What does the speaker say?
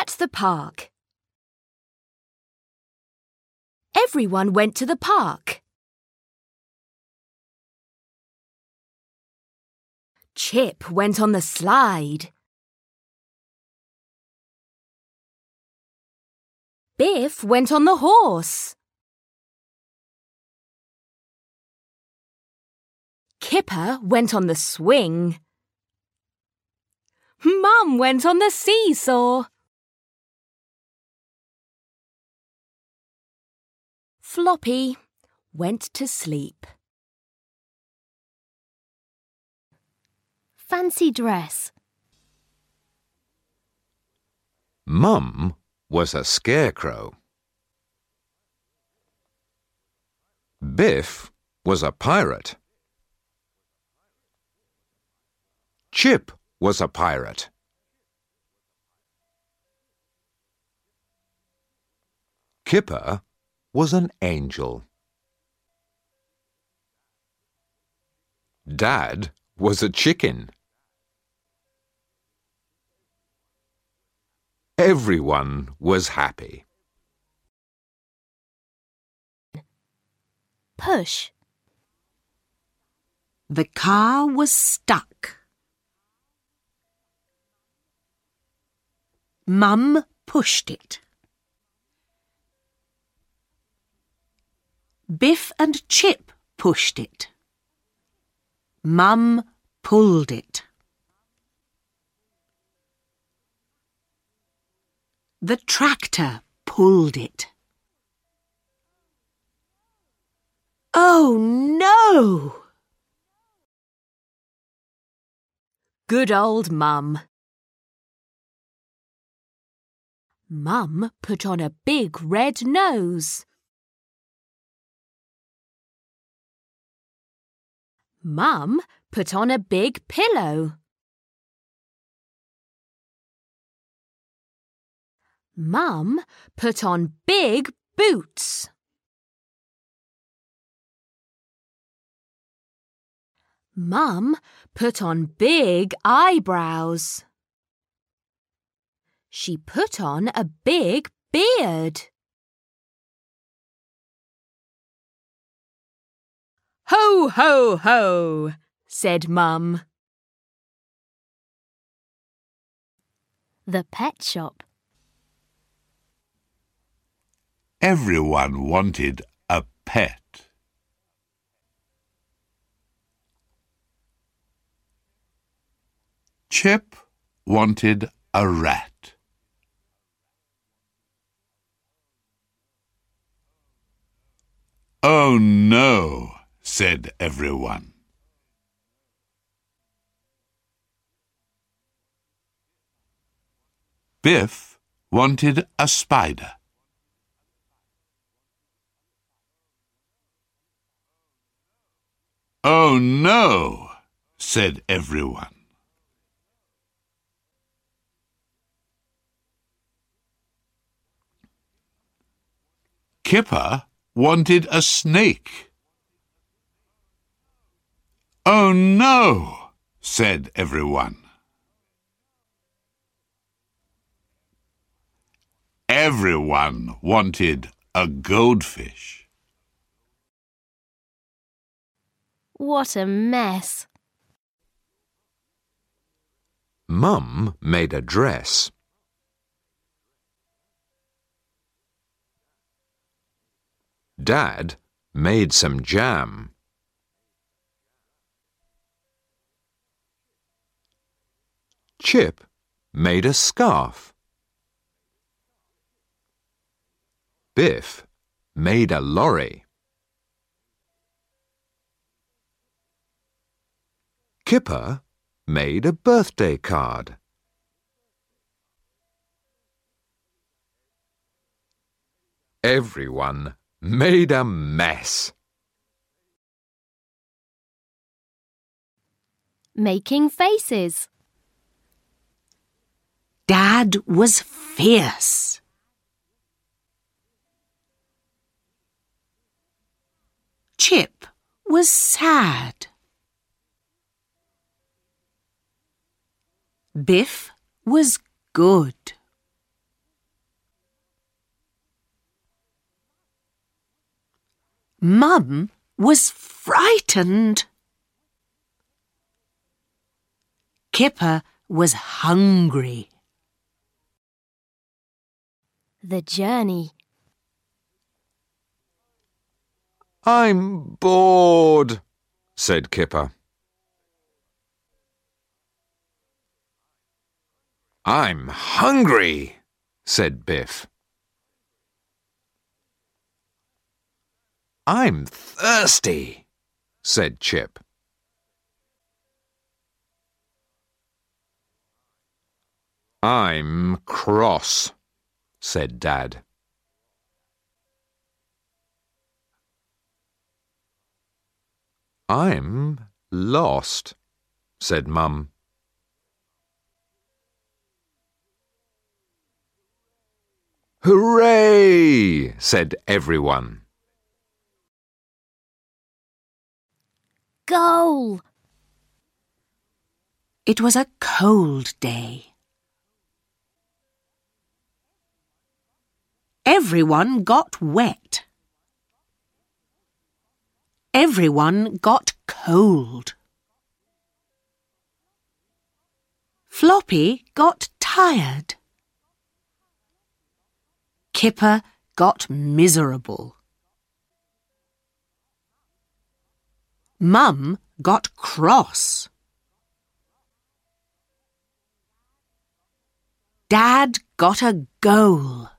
At the park. Everyone went to the park. Chip went on the slide. Biff went on the horse. Kipper went on the swing. Mum went on the seesaw. Floppy went to sleep. Fancy dress. Mum was a scarecrow. Biff was a pirate. Chip was a pirate. Kipper was an angel. Dad was a chicken. Everyone was happy. Push. The car was stuck. Mum pushed it. Biff and Chip pushed it. Mum pulled it. The tractor pulled it. Oh no! Good old Mum. Mum put on a big red nose. Mum put on a big pillow. Mum put on big boots. Mum put on big eyebrows. She put on a big beard. Ho, ho, ho, said Mum. The pet shop. Everyone wanted a pet. Chip wanted a rat. Oh no, said everyone. Biff wanted a spider. Oh no, said everyone. Kipper wanted a snake. Oh no, said everyone. Everyone wanted a goldfish. What a mess. Mum made a dress. Dad made some jam. Chip made a scarf. Biff made a lorry. Kipper made a birthday card. Everyone made a mess. Making faces. Dad was fierce. Chip was sad. Biff was good. Mum was frightened. Kipper was hungry. The journey. I'm bored, said Kipper. I'm hungry, said Biff. I'm thirsty, said Chip. I'm cross, said Dad. I'm lost, said Mum. Hooray! said everyone. Goal! It was a cold day. Everyone got wet. Everyone got cold. Floppy got tired. Kipper got miserable. Mum got cross. Dad got a goal.